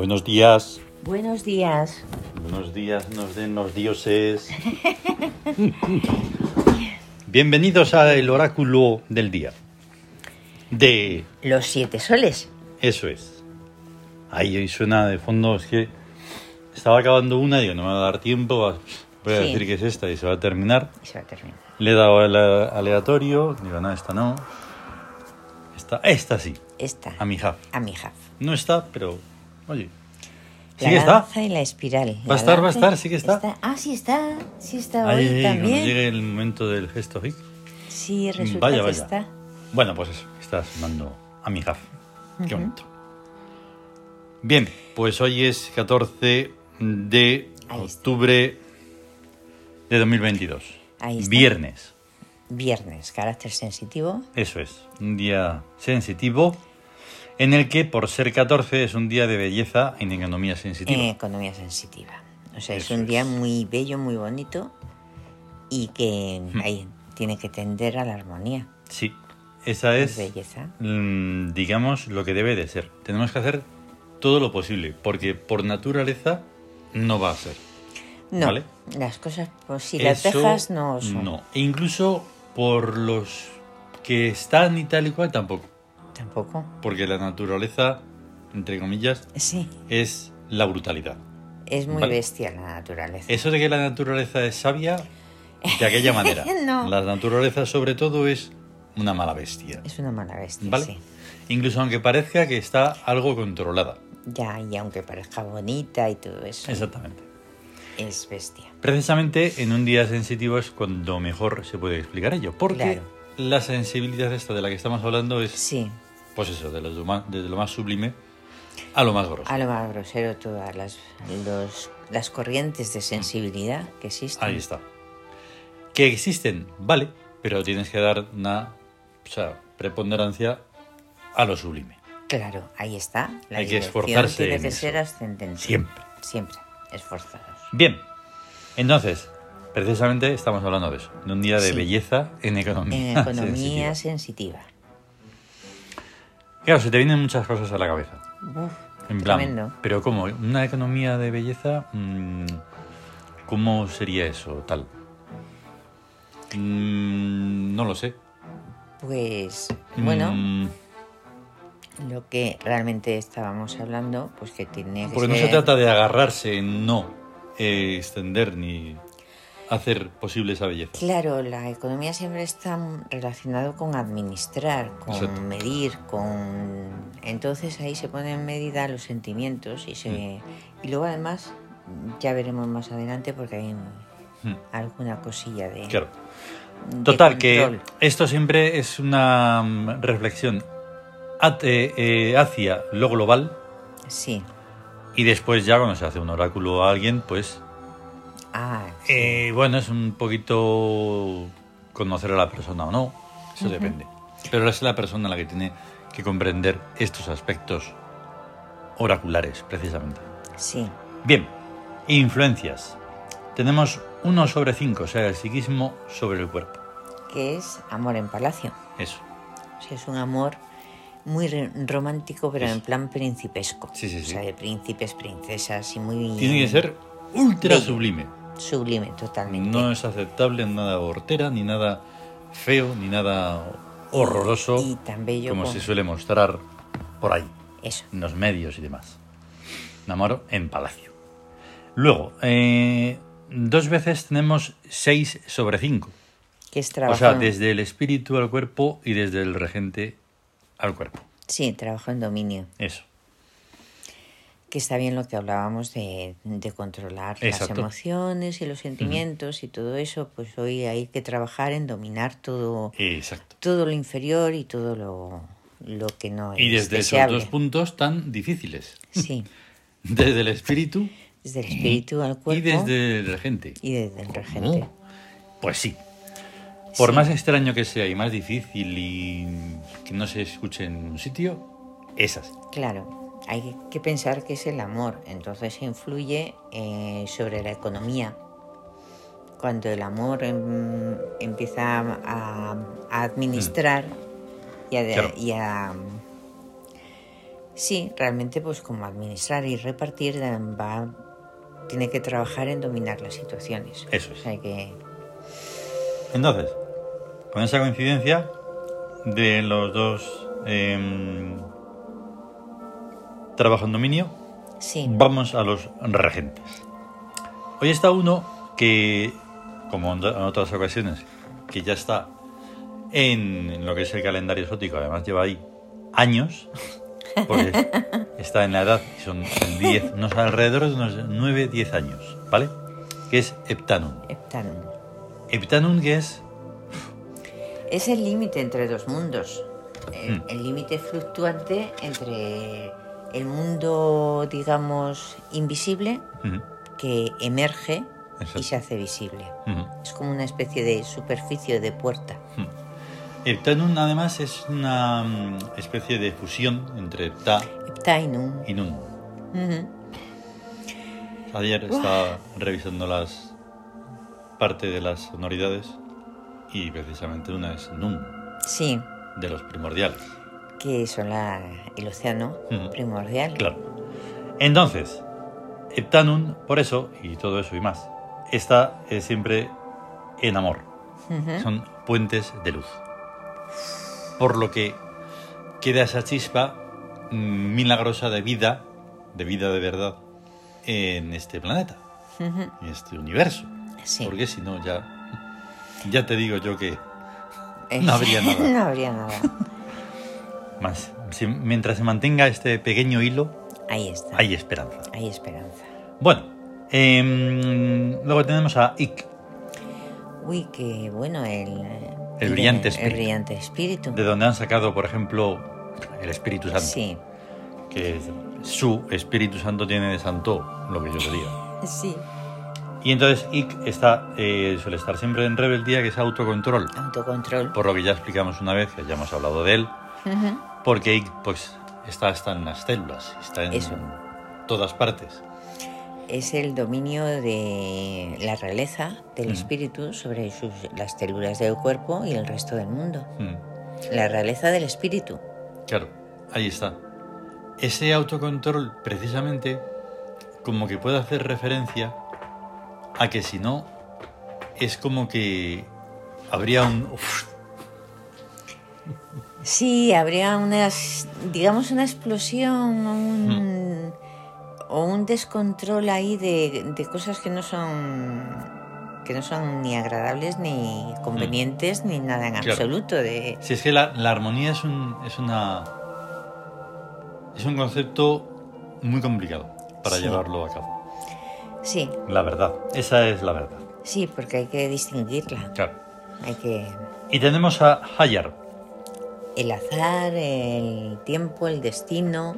Buenos días. Buenos días. Buenos días nos den los dioses. Bienvenidos al oráculo del día. De... Los siete soles. Eso es. Ahí hoy suena de fondo, es que estaba acabando una, digo, no me va a dar tiempo, voy a Sí. decir que es esta y se va a terminar. Y se va a terminar. Le he dado al aleatorio, digo, no, esta no. Esta, esta sí, Esta. a mi hija. A mi hija. No está, pero, oye, sí La que está. y la espiral. Va a estar, va a estar, sí que está. Ah, sí está. Sí está hoy ay, ay, cuando también. llegue el momento del gesto hic. Sí, resulta Vaya, que vaya. está. Bueno, pues eso, está sonando a mi hija. Qué bonito. Bien, pues hoy es 14 de octubre de 2022. Ahí está. Viernes. Viernes, carácter sensitivo. Eso es, un día sensitivo en el que por ser 14 es un día de belleza en economía sensitiva. En economía sensitiva. O sea, es un día es. muy bello, muy bonito y que Hmm. ahí tiene que tender a la armonía. Sí, esa es, Belleza. mm, digamos, lo que debe de ser. Tenemos que hacer todo lo posible, porque por naturaleza no va a ser. No, ¿Vale? las cosas, pues si las Eso dejas, no son. No, e incluso por los que están y tal y cual tampoco. Tampoco. Porque la naturaleza, entre comillas, Sí, es la brutalidad. es muy Vale. bestia la naturaleza. Eso de que la naturaleza es sabia, de aquella manera. No. La naturaleza, sobre todo, es una mala bestia. Es una mala bestia, ¿Vale? sí. Incluso aunque parezca que está algo controlada. Ya, y aunque parezca bonita y todo eso, Exactamente. es bestia. Precisamente en un día sensitivo es cuando mejor se puede explicar ello. Porque Claro. la sensibilidad esta de la que estamos hablando es, Sí, pues eso, de lo más, desde lo más sublime a lo más grosso. a lo más grosero todas las, los- las corrientes de sensibilidad que existen. Ahí está. Que existen, vale, pero tienes que dar una o sea, preponderancia a lo sublime. Claro, ahí está. La Hay que esforzarse Tiene en que eso. ser ascendente. Siempre. Siempre, esforzados. Bien, entonces, precisamente estamos hablando de eso, de un día de Sí. belleza en economía. En economía sensitiva. sensitiva. Claro, se te vienen muchas cosas a la cabeza. Uf, En plan, tremendo. pero ¿cómo? ¿Una economía de belleza? Mm, ¿Cómo sería eso, tal? Mm, no lo sé. Pues, bueno, Mm, lo que realmente estábamos hablando, pues que tiene que porque no se trata de agarrarse, no eh, extender ni hacer posible esa belleza. Claro, la economía siempre está relacionado con administrar, con Exacto. medir, con entonces ahí se ponen en medida los sentimientos y se y luego además ya veremos más adelante porque hay Mm, alguna cosilla de, Claro. de Total, que esto siempre es una mm, reflexión hacia lo global sí, y después ya cuando se hace un oráculo a alguien, pues ah, sí. eh, bueno, es un poquito conocer a la persona o no, eso depende. Pero es la persona la que tiene que comprender estos aspectos oraculares, precisamente. sí, Bien, influencias. Tenemos uno sobre cinco, o sea, el psiquismo sobre el cuerpo. que es amor en palacio. Eso. Sea, es un amor muy romántico, pero en plan principesco. Sí, sí, O sí. sea, de príncipes, princesas y muy Tiene que ser ultra Bello. sublime. sublime totalmente. No es aceptable nada hortera, ni nada feo, ni nada horroroso, Y tan bello como como- se suele mostrar por ahí, Eso. en los medios y demás. Un amor en palacio. Luego, eh, dos veces tenemos 6 sobre 5. Que es O trabajo. sea, en- desde el espíritu al cuerpo y desde el regente al cuerpo. Sí, trabajo en dominio. Eso. Que está bien lo que hablábamos de, de controlar Exacto. las emociones y los sentimientos y todo eso. Pues hoy hay que trabajar en dominar todo, Exacto. todo lo inferior y todo lo, lo que no es Y desde deseable. esos dos puntos tan difíciles. Sí, Desde el espíritu desde el espíritu al cuerpo y desde el regente. y desde el regente. Pues sí. Por Sí. más extraño que sea y más difícil y que no se escuche en un sitio, es así. Claro, hay que pensar que es el amor, entonces influye eh, sobre la economía. Cuando el amor em, empieza a, a administrar y a, de- Claro. y a- Sí, realmente pues como administrar y repartir eh, va, tiene que trabajar en dominar las situaciones. Eso es. O sea que... Entonces, con esa coincidencia de los dos em, trabajo en dominio, Sí, vamos a los regentes. Hoy está uno que, como en otras ocasiones, que ya está en lo que es el calendario exótico, además lleva ahí años, porque está en la edad, son 10, no sé, alrededor de unos 9, 10 años, ¿vale? Que es Heptanum. Heptanum. Heptanum que es Es el límite entre dos mundos. El, Hmm. el límite fluctuante entre el mundo, digamos, invisible, Ujú, que emerge y se hace visible. ujú. Es como una especie de superficie de puerta. Heptanum además es una mm, especie de fusión entre Hepta Heptainum. y Nun. Ujú. Ayer estaba revisando las parte de las sonoridades y precisamente una es Nun, Sí, de los primordiales. que son la, el océano primordial. Claro. Entonces, Heptanum, por eso, y todo eso y más, está eh, siempre en amor. Son puentes de luz. Por lo que queda esa chispa mm, milagrosa de vida, de vida de verdad, en este planeta, en este universo. Sí. Porque si no, ya, ya te digo yo que Eh, no habría nada. no habría nada. más. Si- mientras se mantenga este pequeño hilo, Ahí está. hay esperanza. Hay esperanza. Bueno, em, luego tenemos a Ik, Uy, que bueno, el... El brillante El espíritu. brillante espíritu. de donde han sacado, por ejemplo, el Espíritu Santo. Sí, Que su Espíritu Santo tiene de santo lo que yo diga. sí. Y entonces Ik está, eh, suele estar siempre en rebeldía, que es autocontrol. Autocontrol. Por lo que ya explicamos una vez, que ya hemos hablado de él. Ujú. Porque Ik, pues, está, está en las células, está en Eso. todas partes. Es el dominio de la realeza del espíritu sobre sus, las células del cuerpo y el resto del mundo. La realeza del espíritu. Claro, ahí está. Ese autocontrol, precisamente, como que puede hacer referencia a que si no, es como que habría un... uf, Sí, habría unas, digamos, una explosión o un, o un descontrol ahí de, de cosas que no son que no son ni agradables ni convenientes ni nada en Claro. absoluto de si es que la, la armonía es un, es una... Es un concepto muy complicado para Sí. llevarlo a cabo. Sí La verdad, esa es la verdad. sí porque hay que distinguirla Claro. hay que Y tenemos a Hayar. el azar el tiempo el destino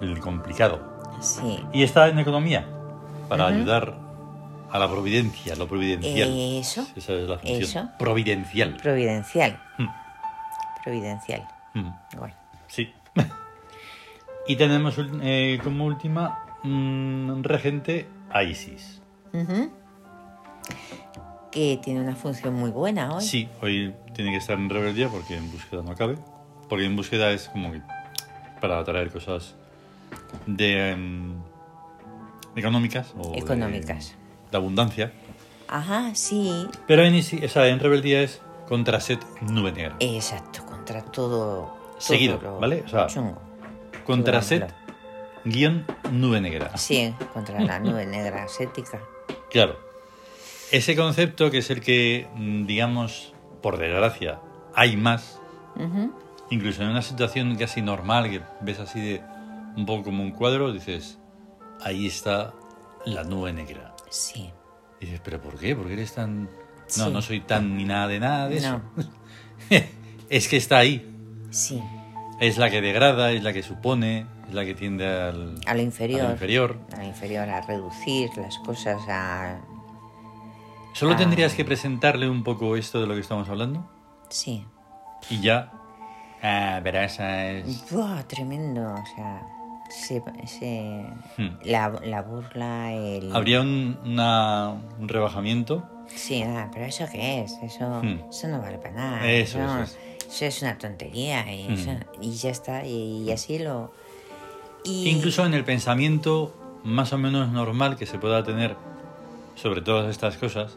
el complicado. sí Y está en economía, para ayudar a la providencia, lo providencial. Eso. Esa es la función. Eso. Providencial. providencial Mm, providencial mm, Bueno, Sí. y tenemos eh, como última mm, regente a Isis. Que tiene una función muy buena hoy Sí, hoy tiene que estar en rebeldía porque en búsqueda no cabe. Porque en búsqueda es como que para atraer cosas de em, económicas o de- Económicas. de abundancia. Ajá, sí, Pero en, o sea, en rebeldía es contra Set nube negra. exacto, contra todo. todo Seguido, lo ¿vale? O sea, chungo. Contra Set guion nube negra. Sí, contra la nube negra ascética. Claro. Ese concepto que es el que, mm, digamos, por desgracia, hay más, Ujú. incluso en una situación casi normal, que ves así de un poco como un cuadro, dices, ahí está la nube negra. Sí, Y dices, ¿pero por qué? ¿Por qué eres tan.? No, Sí. no soy tan ni nada de nada de eso. No. es que está ahí. sí, Es la que degrada, es la que supone, es la que tiende al, a lo inferior. al inferior. A lo inferior, a reducir las cosas a. Solo Ah. tendrías que presentarle un poco esto de lo que estamos hablando Sí, y ya Ah, pero esa es... Buah, tremendo, o sea, se, se- Hmm. la, la burla, el... Habría un, una- un rebajamiento. Sí, ah, pero ¿eso qué es? Eso, Hmm. eso no vale para nada. Eso, eso, eso eso es una tontería y, Hmm. eso- y ya está, y, así lo... Y, Incluso en el pensamiento más o menos normal que se pueda tener sobre todas estas cosas,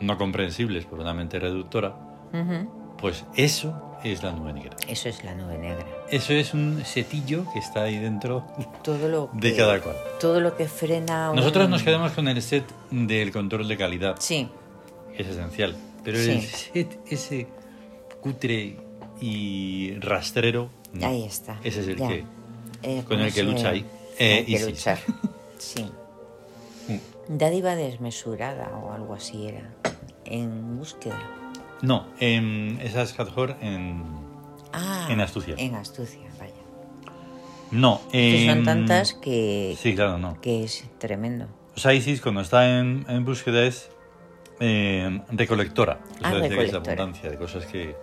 no comprensibles por una mente reductora, Ujú, pues eso es la nube negra. Eso es la nube negra. Eso es un setillo que está ahí dentro Todo lo de que, cada cual. Todo lo que frena... un- Nosotros nos quedamos con el set del control de calidad, Sí, es esencial, pero Sí. el set ese cutre y rastrero, no. ahí está. Ese es el ya. que... Eh, con ¿cómo el que lucha ahí. Eh, que Isis. luchar. Sí. Dádiva desmesurada o algo así era. En búsqueda. No, em, esa es Hathor en... Ah, En astucia. En astucia, vaya. No, Que son em, tantas que, Sí, claro, no. que es tremendo. O sea, Isis cuando está en, en búsqueda es eh, recolectora. O sea, Ah, es recolectora. abundancia de cosas que...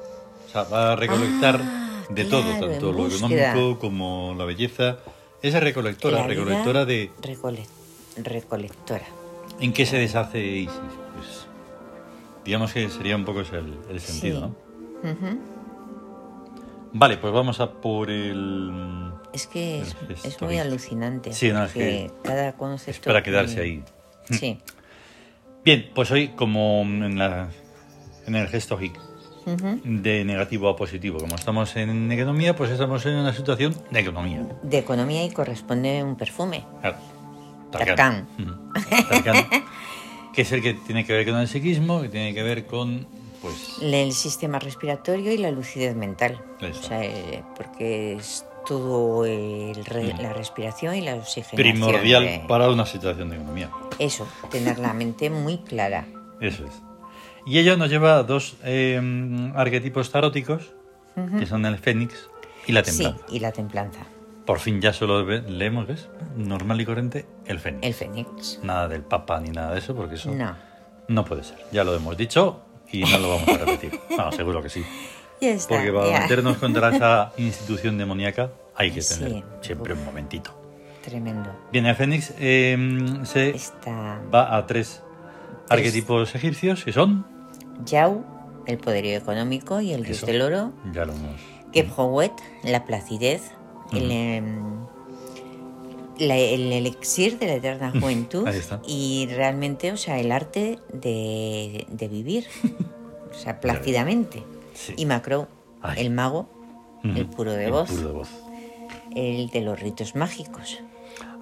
O sea, va a recolectar Ah, de claro, todo, tanto lo económico como la belleza. Esa recolectora, La recolectora de... recole- recolectora. ¿En qué se deshace Isis? Pues digamos que sería un poco ese el, el sentido, Sí. ¿no? Vale, pues vamos a por el... Es que es, El gesto es muy alucinante. Sí, no, es que cada concepto. Es para quedarse tiene- ahí. Sí. Bien, pues hoy como en, la, en el gesto hic, de negativo a positivo. Como estamos en economía, pues estamos en una situación de economía. De economía y corresponde un perfume. Claro. Tarkan. Tarkan, que es el que tiene que ver con el psiquismo, que tiene que ver con, pues, El sistema respiratorio y la lucidez mental. Eso. O sea, eh, porque es todo el re- Mm. la respiración y la oxigenación. primordial de- para una situación de economía. Eso, tener la mente muy clara. Eso es. Y ello nos lleva a dos eh, arquetipos taróticos, que son el fénix y la Sí, templanza. y la templanza. Por fin ya solo leemos, ¿ves? Normal y corriente, el fénix. El fénix. Nada del papa ni nada de eso, porque eso No. no puede ser. Ya lo hemos dicho y no lo vamos a repetir. No, seguro que sí. Ya está. Porque para ya. meternos contra esa institución demoníaca hay que Sí. tener siempre un momentito. Tremendo. Bien, el fénix eh, se Está va a tres arquetipos egipcios que son, Yau, el poderío económico y el dios Eso. del oro. ya lo hemos... Kephowet, la placidez. El, em, la- el elixir de la eterna juventud. Ahí está. Y realmente, o sea, el arte de, de vivir. O sea, plácidamente. Sí. Y Macro, Ay. el mago, el Ujú, puro de el puro de voz. el de los ritos mágicos.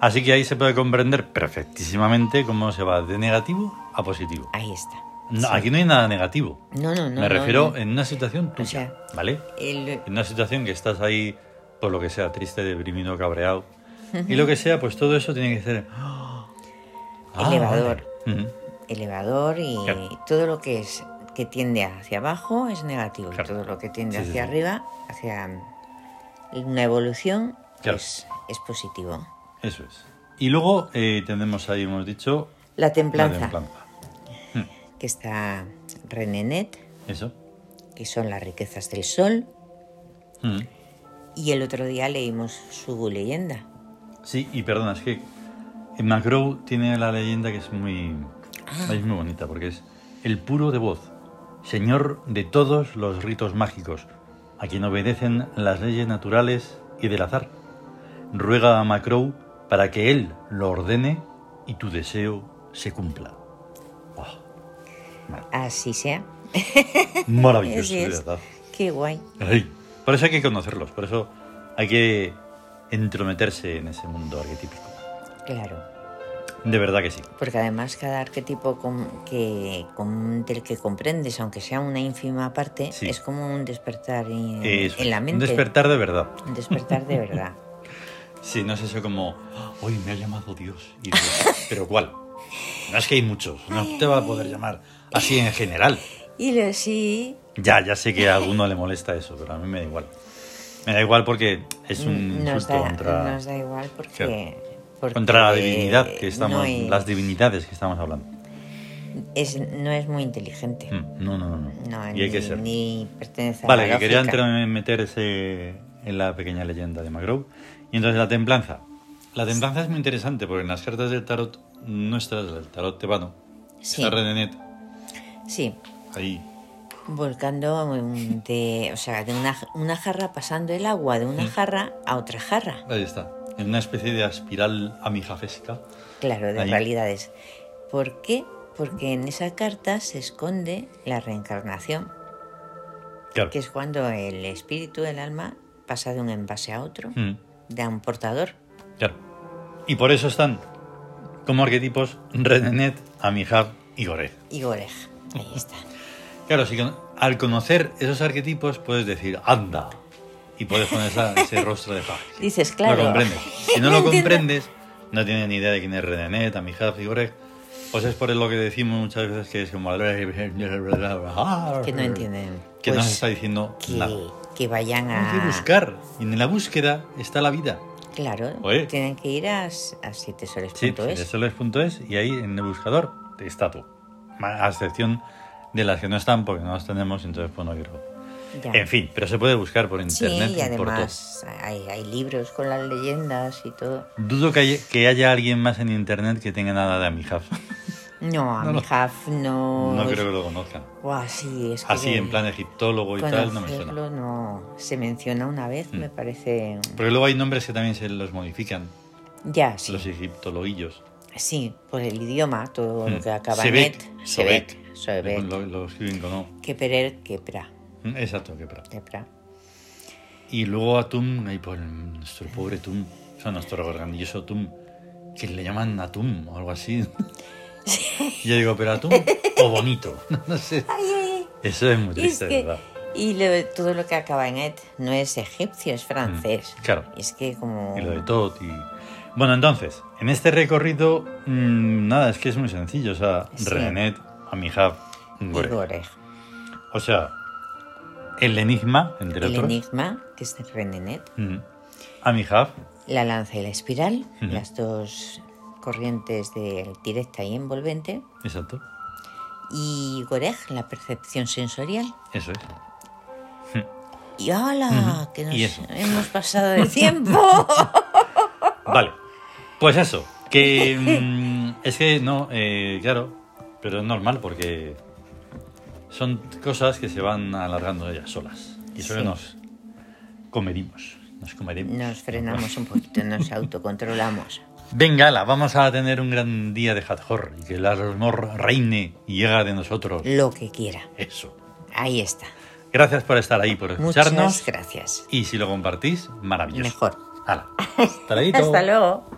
Así que ahí se puede comprender perfectísimamente cómo se va de negativo a positivo. Ahí está. No, aquí no hay nada negativo. No, no, no. Me refiero no. en una situación tuya, sea, ¿vale? El- En una situación que estás ahí, por lo que sea, triste, deprimido, cabreado. Y lo que sea, pues todo eso tiene que ser... ¡Ah! Elevador. vale. Ujú. elevador y Claro. todo lo que es que tiende hacia abajo es negativo Claro. y todo lo que tiende Sí, sí, hacia sí. arriba hacia una evolución Claro. es, es positivo Eso es. Y luego eh, tenemos ahí, hemos dicho, la la templanza templanza. que está Renenet Eso. que son las riquezas del sol Mm. y el otro día leímos su leyenda Sí, y perdona, es que en Macro tiene la leyenda que es muy, Ah. es muy bonita, porque es el puro de voz, señor de todos los ritos mágicos, a quien obedecen las leyes naturales y del azar. Ruega a Macro para que él lo ordene y tu deseo se cumpla. Oh, así sea maravilloso, de verdad. qué guay Ay, por eso hay que conocerlos, por eso hay que entrometerse en ese mundo arquetípico. claro De verdad que sí. Porque además cada arquetipo com- que, com- del que comprendes, aunque sea una ínfima parte, Sí. es como un despertar en, en la es, Un mente. despertar de verdad. Un despertar de verdad. Sí, no es eso como, hoy me ha llamado Dios. Y ¿Pero cuál? No es que hay muchos, no te va a poder llamar así en general. Y lo sí, Ya, ya sé que a alguno le molesta eso, pero a mí me da igual. Me da igual porque es un nos insulto da, contra, nos da igual porque, contra la divinidad que estamos, no es- las divinidades que estamos hablando. es, no es muy inteligente. Mm, No, no, no. no. No, y ni, hay que ser. ni pertenece a Vale, la que quería entrar- meterse en la pequeña leyenda de McGraw. Y entonces la templanza. La templanza es muy interesante porque en las cartas del tarot nuestras, del tarot tebano, Sí. está Redenet Sí, ahí. volcando mm, de, o sea, de una, una jarra pasando el agua de Mm. una jarra a otra jarra. Ahí está. En una especie de espiral amijafésica. Claro, de Ahí. realidades. ¿Por qué? Porque en esa carta se esconde la reencarnación, Claro. que es cuando el espíritu del alma pasa de un envase a otro, Mm, de un portador. claro. Y por eso están como arquetipos Redenet, Amijaf y Goreg. Y Goreg, ahí está. Claro, si con- al conocer esos arquetipos puedes decir, anda. Y puedes poner esa- ese rostro de paz. Dices, claro. Lo comprendes. Si no lo comprendes, no tienes ni idea de quién es Redenet, Amijaf y Goreg. Pues es por lo que decimos muchas veces que es como... Que no entienden. Que no Pues se está diciendo que, nada. Que vayan Hay que a... buscar. Y en la búsqueda está la vida. Claro, Oye. tienen que ir a, a sietesoles.es. Sí, soles.es y ahí en el buscador está tú. A excepción de las que no están porque no las tenemos, entonces pues no quiero. Ya. En fin, pero se puede buscar por Sí, internet. y por todo. además hay, hay libros con las leyendas y todo. Dudo que haya, que haya alguien más en internet que tenga nada de Amijaf. No, a No, mi no. No... No creo que lo conozcan. Buah, sí, es que Así, en plan egiptólogo y tal, no me suena. no... Se menciona una vez, Mm. me parece... Porque luego hay nombres que también se los modifican, Ya, sí. los egiptologuillos. Sí, por el idioma, todo lo Mm. que acaba Sebek, en et. Sobek. Sobek. Lo, lo escriben con O. Keperer, Kepra. Mm, Exacto, que para. Kepra. Y luego a Tum, ahí por nuestro pobre Tum, o sea, nuestro grandioso Tum, que le llaman Atum o algo así. Y yo digo, pero Atum o bonito, no sé. Ay, ay, ay. Eso es muy Es triste, que- ¿verdad? Y lo- todo lo que acaba en et no es egipcio, es francés. Mm, claro. Es que como... Y lo de Tot y... Bueno, entonces, en este recorrido, mm, nada, es que es muy sencillo. O sea, Sí. Renet, Amijab, y Goreg. Goreg. O sea, el enigma, entre El otros. enigma, que es de Renenet. Mm. Amijab, La lanza y la espiral, las dos corrientes de directa y envolvente. exacto. Y Goreg, la percepción sensorial. Eso es. Y. Ujú. Que nos eso. hemos pasado de tiempo. Vale. Pues eso, que mm, es que no, eh, claro, pero es normal porque son cosas que se van alargando ellas solas. Y eso Sí. nos comeremos. Nos comeremos. Nos frenamos un poquito, nos autocontrolamos. Venga, la vamos a tener un gran día de Hathor y que el amor reine y llega de nosotros. Lo que quiera. Eso. Ahí está. Gracias por estar ahí, por escucharnos. Muchas gracias. Y si lo compartís, maravilloso. Mejor. Hala. Hasta luego. Hasta luego.